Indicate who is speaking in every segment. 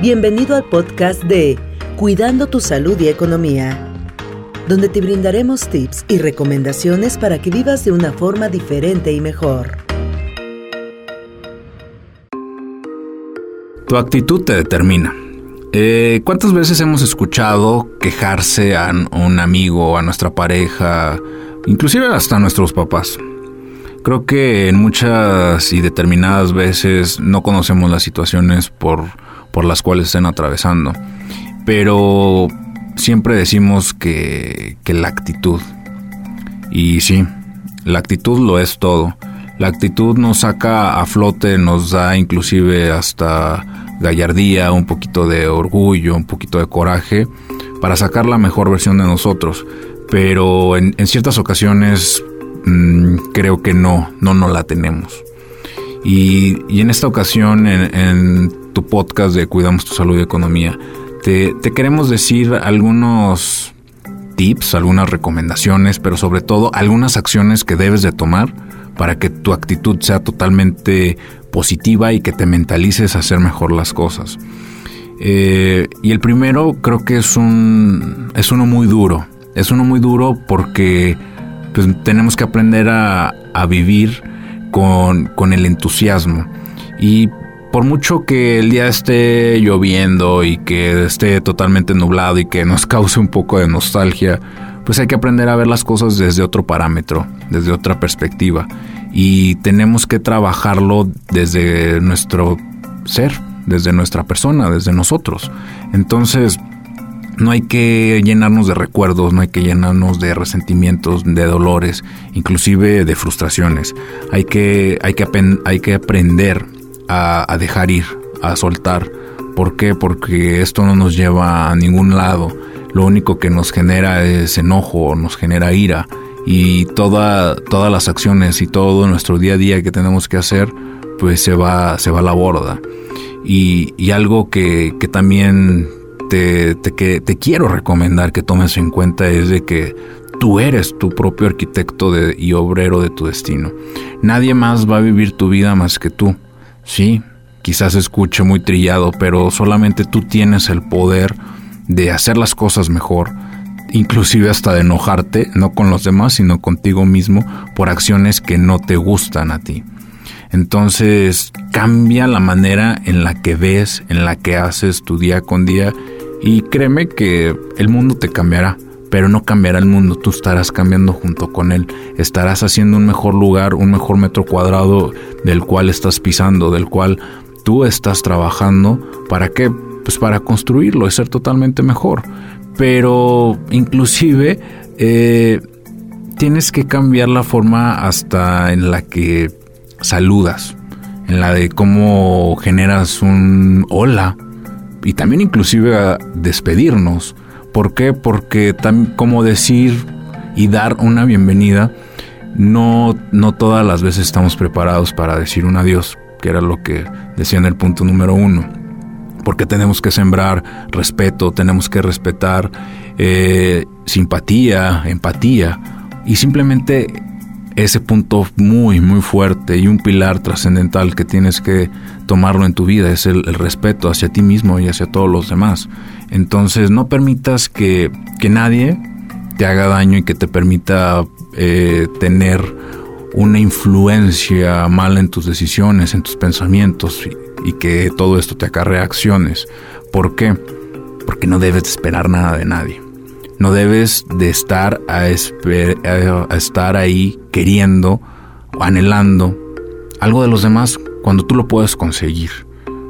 Speaker 1: Bienvenido al podcast de Cuidando tu Salud y Economía, donde te brindaremos tips y recomendaciones para que vivas de una forma diferente y mejor.
Speaker 2: Tu actitud te determina. Eh, ¿Cuántas veces hemos escuchado quejarse a un amigo, a nuestra pareja, inclusive hasta a nuestros papás? Creo que en muchas y determinadas veces no conocemos las situaciones por, por las cuales estén atravesando, pero siempre decimos que, que la actitud, y sí, la actitud lo es todo. La actitud nos saca a flote, nos da inclusive hasta gallardía, un poquito de orgullo, un poquito de coraje para sacar la mejor versión de nosotros. Pero en, ciertas ocasiones mm, creo que no, no, no la tenemos. Y, en esta ocasión, en, tu podcast de Cuidamos tu Salud y Economía, te, te queremos decir algunos tips, algunas recomendaciones, pero sobre todo algunas acciones que debes de tomar para que tu actitud sea totalmente positiva y que te mentalices a hacer mejor las cosas. Eh, y el primero creo que es un es uno muy duro. Es uno muy duro porque pues, tenemos que aprender a, vivir con, con, el entusiasmo. Y por mucho que el día esté lloviendo y que esté totalmente nublado y que nos cause un poco de nostalgia, pues hay que aprender a ver las cosas desde otro parámetro, desde otra perspectiva y tenemos que trabajarlo desde nuestro ser, desde nuestra persona, desde nosotros. Entonces, no hay que llenarnos de recuerdos, no hay que llenarnos de resentimientos, de dolores, inclusive de frustraciones. Hay que, hay que, hay que aprender a, dejar ir, a soltar. ¿Por qué? Porque esto no nos lleva a ningún lado. Lo único que nos genera es enojo, nos genera ira y toda, todas las acciones y todo nuestro día a día que tenemos que hacer, pues se va, se va a la borda. Y, algo que, también te, que, te quiero recomendar que tomes en cuenta es de que tú eres tu propio arquitecto de, y obrero de tu destino. Nadie más va a vivir tu vida más que tú. Sí, quizás escuche muy trillado, pero solamente tú tienes el poder de hacer las cosas mejor, inclusive hasta de enojarte, no con los demás, sino contigo mismo, por acciones que no te gustan a ti. Entonces cambia la manera en la que ves, en la que haces tu día con día y créeme que el mundo te cambiará, pero no cambiará el mundo, tú estarás cambiando junto con él, estarás haciendo un mejor lugar, un mejor metro cuadrado del cual estás pisando, del cual tú estás trabajando, ¿para qué? Pues para construirlo y ser totalmente mejor pero inclusive eh, tienes que cambiar la forma hasta en la que saludas, en la de cómo generas un hola y también inclusive a despedirnos. ¿Por qué? Porque como decir y dar una bienvenida, no, no todas las veces estamos preparados para decir un adiós, que era lo que decía en el punto número uno porque tenemos que sembrar respeto, tenemos que respetar eh, simpatía, empatía y simplemente ese punto muy, muy fuerte y un pilar trascendental que tienes que tomarlo en tu vida es el, respeto hacia ti mismo y hacia todos los demás. Entonces no permitas que, nadie te haga daño y que te permita eh, tener una influencia mala en tus decisiones, en tus pensamientos y que todo esto te acarrea acciones. ¿Por qué? Porque no debes de esperar nada de nadie. No debes de estar a, estar ahí queriendo o anhelando algo de los demás cuando tú lo puedes conseguir.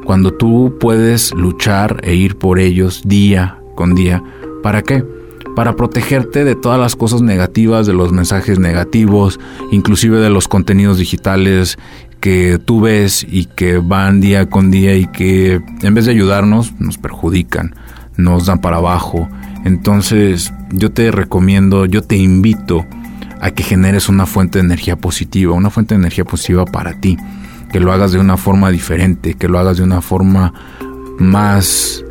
Speaker 2: Cuando tú puedes luchar e ir por ellos día con día. ¿Para qué? Para protegerte de todas las cosas negativas, de los mensajes negativos, inclusive de los contenidos digitales que tú ves y que van día con día y que en vez de ayudarnos nos perjudican, nos dan para abajo. Entonces yo te recomiendo, yo te invito a que generes una fuente de energía positiva, una fuente de energía positiva para ti, que lo hagas de una forma diferente, que lo hagas de una forma más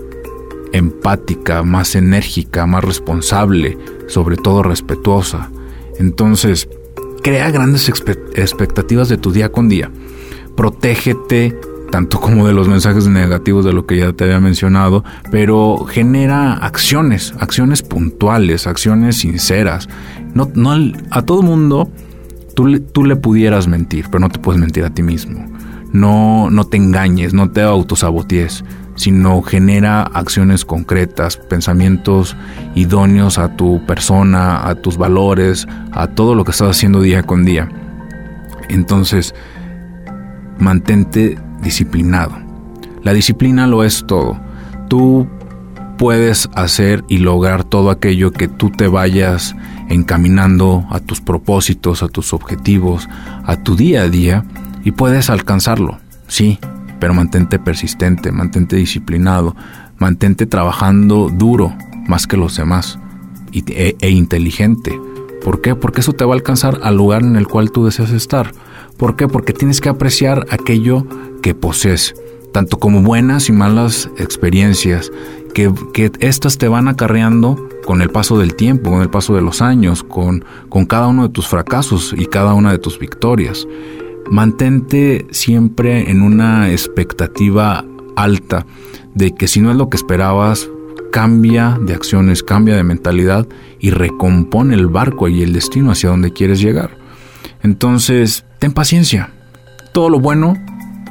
Speaker 2: empática, más enérgica, más responsable, sobre todo respetuosa. Entonces, crea grandes expectativas de tu día con día. Protégete tanto como de los mensajes negativos de lo que ya te había mencionado, pero genera acciones, acciones puntuales, acciones sinceras. No, a todo mundo tú, tú le pudieras mentir, pero no te puedes mentir a ti mismo. No, no te engañes, no te autosabotees, sino genera acciones concretas, pensamientos idóneos a tu persona, a tus valores, a todo lo que estás haciendo día con día. Entonces, mantente disciplinado. La disciplina lo es todo. Tú puedes hacer y lograr todo aquello que tú te vayas encaminando a tus propósitos, a tus objetivos, a tu día a día y puedes alcanzarlo, sí, pero mantente persistente, mantente disciplinado, mantente trabajando duro más que los demás e, e inteligente. ¿Por qué? Porque eso te va a alcanzar al lugar en el cual tú deseas estar. ¿Por qué? Porque tienes que apreciar aquello que posees, tanto como buenas y malas experiencias, que, que estas te van acarreando con el paso del tiempo, con el paso de los años, con, con cada uno de tus fracasos y cada una de tus victorias. Mantente siempre en una expectativa alta de que si no es lo que esperabas, cambia de acciones, cambia de mentalidad y recompone el barco y el destino hacia donde quieres llegar. Entonces, ten paciencia. Todo lo bueno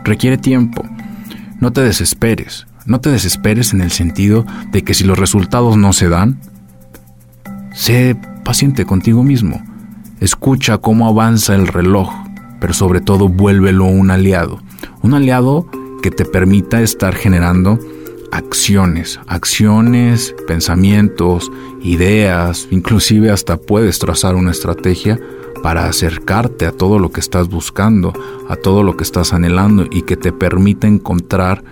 Speaker 2: requiere tiempo. No te desesperes. No te desesperes en el sentido de que si los resultados no se dan, sé paciente contigo mismo. Escucha cómo avanza el reloj, pero sobre todo vuélvelo un aliado. Un aliado que te permita estar generando acciones, acciones, pensamientos, ideas, inclusive hasta puedes trazar una estrategia para acercarte a todo lo que estás buscando, a todo lo que estás anhelando y que te permita encontrar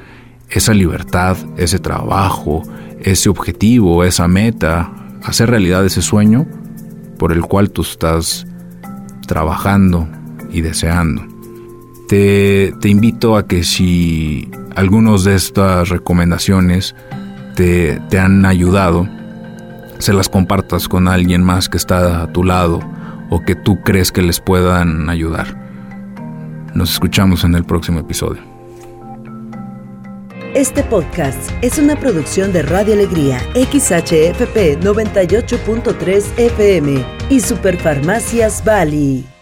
Speaker 2: esa libertad, ese trabajo, ese objetivo, esa meta, hacer realidad ese sueño por el cual tú estás trabajando y deseando. Te, invito a que si algunos de estas recomendaciones te, te han ayudado, se las compartas con alguien más que está a tu lado o que tú crees que les puedan ayudar. Nos escuchamos en el próximo episodio.
Speaker 1: Este podcast es una producción de Radio Alegría, XHFP 98.3 FM y Superfarmacias Bali.